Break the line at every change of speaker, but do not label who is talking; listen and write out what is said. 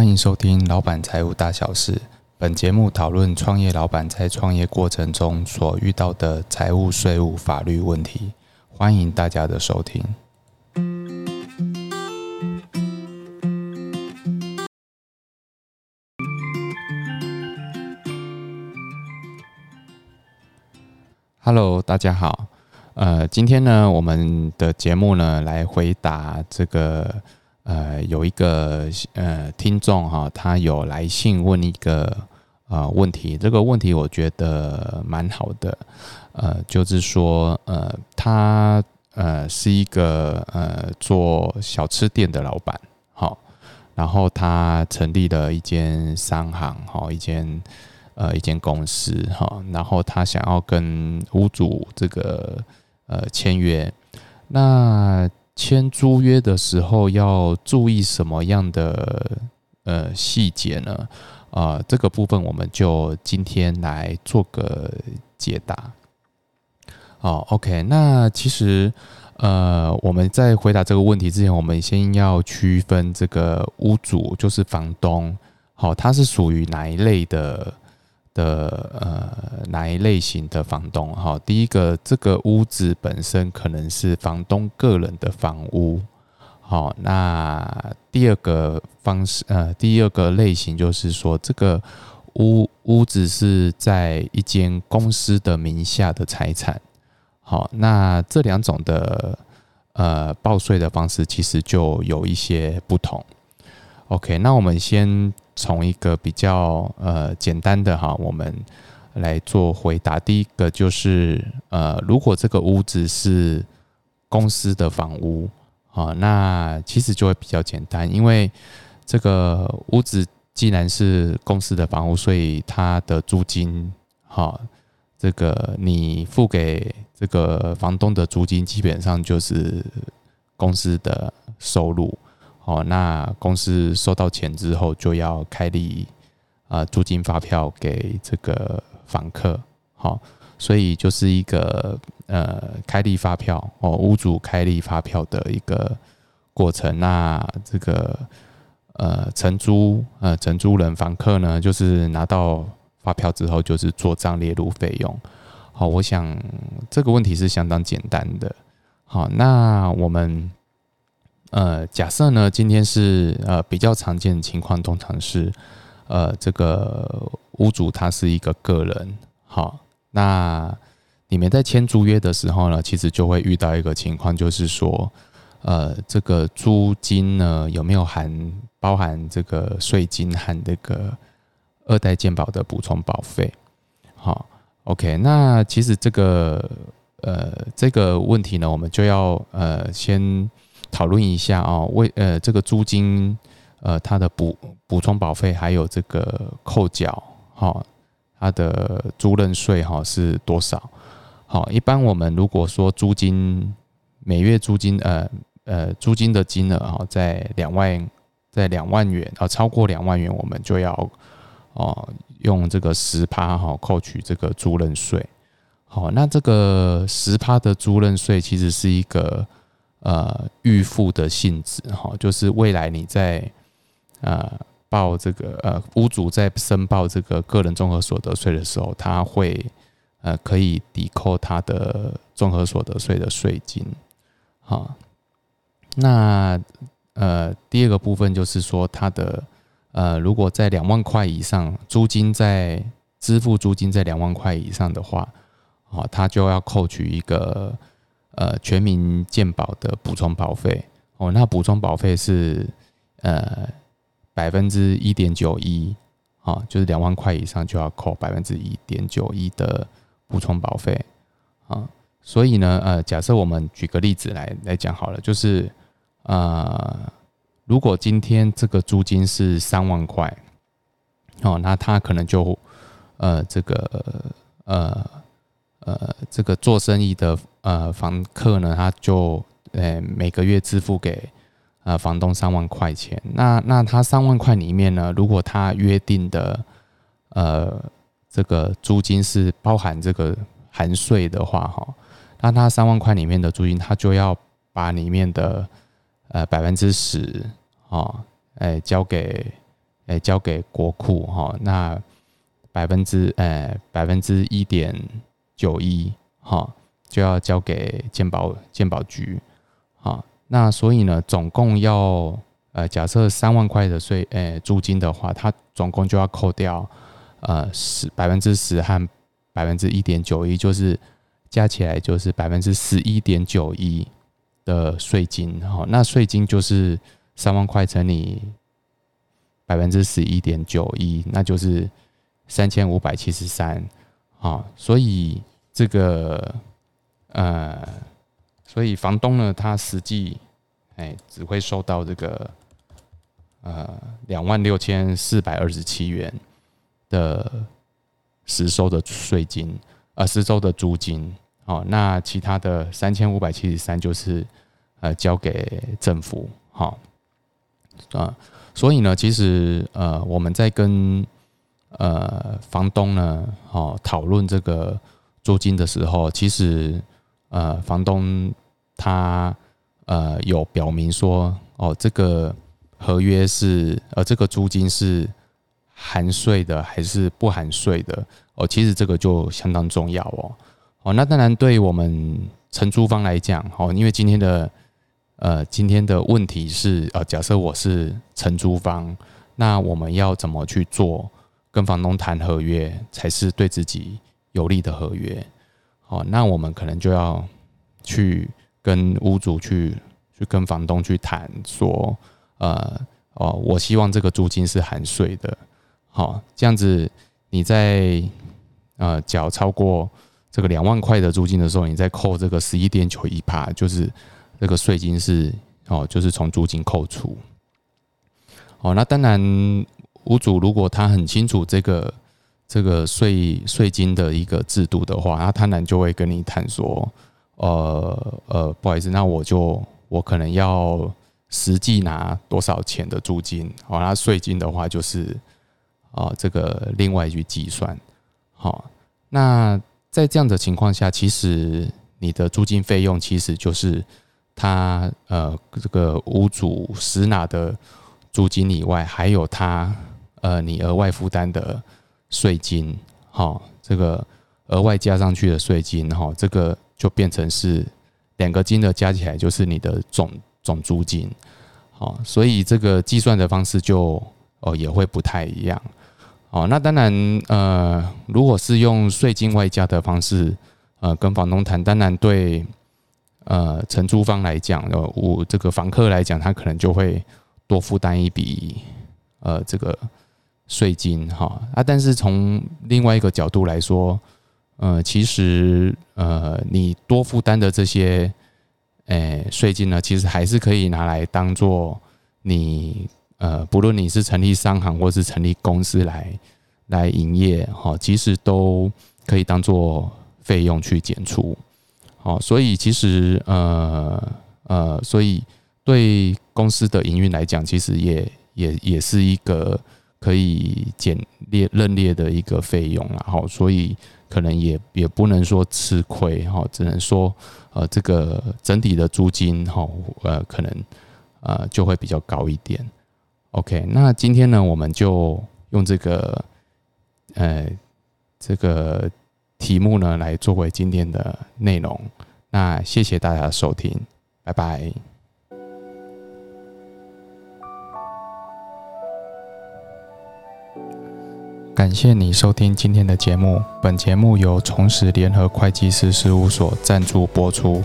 欢迎收听《老板财务大小事》。本节目讨论创业老板在创业过程中所遇到的财务、税务、法律问题。欢迎大家的收听。Hello，大家好。呃，今天呢，我们的节目呢，来回答这个。呃，有一个呃听众哈，他有来信问一个呃问题，这个问题我觉得蛮好的，呃，就是说呃，他呃是一个呃做小吃店的老板，好，然后他成立了一间商行，哈，一间呃一间公司，哈，然后他想要跟屋主这个呃签约，那。签租约的时候要注意什么样的呃细节呢？啊，这个部分我们就今天来做个解答。哦，OK，那其实呃我们在回答这个问题之前，我们先要区分这个屋主就是房东，好，他是属于哪一类的？的呃哪一类型的房东哈？第一个，这个屋子本身可能是房东个人的房屋，好，那第二个方式呃第二个类型就是说，这个屋屋子是在一间公司的名下的财产，好，那这两种的呃报税的方式其实就有一些不同。OK，那我们先。从一个比较呃简单的哈，我们来做回答。第一个就是呃，如果这个屋子是公司的房屋啊，那其实就会比较简单，因为这个屋子既然是公司的房屋，所以它的租金哈，这个你付给这个房东的租金，基本上就是公司的收入。哦，那公司收到钱之后就要开立啊租金发票给这个房客，好，所以就是一个呃开立发票哦，屋主开立发票的一个过程。那这个呃承租呃承租人房客呢，就是拿到发票之后就是做账列入费用。好，我想这个问题是相当简单的。好，那我们。呃，假设呢，今天是呃比较常见的情况，通常是呃这个屋主他是一个个人，好，那你们在签租约的时候呢，其实就会遇到一个情况，就是说，呃，这个租金呢有没有含包含这个税金和这个二代健保的补充保费？好，OK，那其实这个呃这个问题呢，我们就要呃先。讨论一下啊，为呃这个租金，呃它的补补充保费还有这个扣缴，哈，它的租赁税哈是多少？好，一般我们如果说租金每月租金，呃呃租金的金额哈在两万在两万元啊，超过两万元，我们就要哦用这个十趴哈扣取这个租赁税。好，那这个十趴的租赁税其实是一个。呃，预付的性质哈，就是未来你在呃报这个呃屋主在申报这个个人综合所得税的时候，他会呃可以抵扣他的综合所得税的税金。好，那呃第二个部分就是说，他的呃如果在两万块以上，租金在支付租金在两万块以上的话，好，他就要扣取一个。呃，全民健保的补充保费哦，那补充保费是呃百分之一点九一，啊，就是两万块以上就要扣百分之一点九一的补充保费啊。所以呢，呃，假设我们举个例子来来讲好了，就是呃，如果今天这个租金是三万块，哦，那他可能就呃这个呃。呃，这个做生意的呃房客呢，他就呃每个月支付给呃房东三万块钱。那那他三万块里面呢，如果他约定的呃这个租金是包含这个含税的话，哈，那他三万块里面的租金，他就要把里面的呃百分之十，哦，哎交给诶交给国库哈，那百分之诶百分之一点九一哈就要交给鉴保鉴保局，啊，那所以呢，总共要呃假设三万块的税诶租金的话，它总共就要扣掉呃十百分之十和百分之一点九一，就是加起来就是百分之十一点九一的税金，好，那税金就是三万块乘以。百分之十一点九一，那就是三千五百七十三，啊，所以这个呃，所以房东呢，他实际哎只会收到这个呃两万六千四百二十七元的实收的税金，呃实收的租金，好，那其他的三千五百七十三就是呃交给政府，好，啊。所以呢，其实呃，我们在跟呃房东呢，哦讨论这个租金的时候，其实呃房东他呃有表明说，哦这个合约是呃这个租金是含税的还是不含税的？哦，其实这个就相当重要哦。哦，那当然对我们承租方来讲，哦，因为今天的。呃，今天的问题是，呃，假设我是承租方，那我们要怎么去做跟房东谈合约，才是对自己有利的合约？好，那我们可能就要去跟屋主去去跟房东去谈，说，呃，哦，我希望这个租金是含税的，好，这样子你在呃缴超过这个两万块的租金的时候，你再扣这个十一点九一帕，就是。这个税金是哦，就是从租金扣除。哦，那当然，屋主如果他很清楚这个这个税税金的一个制度的话，那贪婪就会跟你谈说，呃呃，不好意思，那我就我可能要实际拿多少钱的租金，哦，那税金的话就是啊，这个另外去计算。好，那在这样的情况下，其实你的租金费用其实就是。他呃，这个屋主实拿的租金以外，还有他呃，你额外负担的税金，哈，这个额外加上去的税金，哈，这个就变成是两个金额加起来就是你的总总租金，好，所以这个计算的方式就哦也会不太一样，哦，那当然呃，如果是用税金外加的方式，呃，跟房东谈，当然对。呃，承租方来讲，呃，我这个房客来讲，他可能就会多负担一笔呃这个税金哈啊。但是从另外一个角度来说，呃，其实呃你多负担的这些诶税金呢，其实还是可以拿来当做你呃，不论你是成立商行或是成立公司来来营业哈，其实都可以当做费用去减除。好，所以其实呃呃，所以对公司的营运来讲，其实也也也是一个可以减列认列的一个费用啦。好，所以可能也也不能说吃亏哈，只能说呃这个整体的租金哈呃可能呃就会比较高一点。OK，那今天呢，我们就用这个呃这个。题目呢，来作为今天的内容。那谢谢大家的收听，拜拜。感谢你收听今天的节目。本节目由重实联合会计师事务所赞助播出。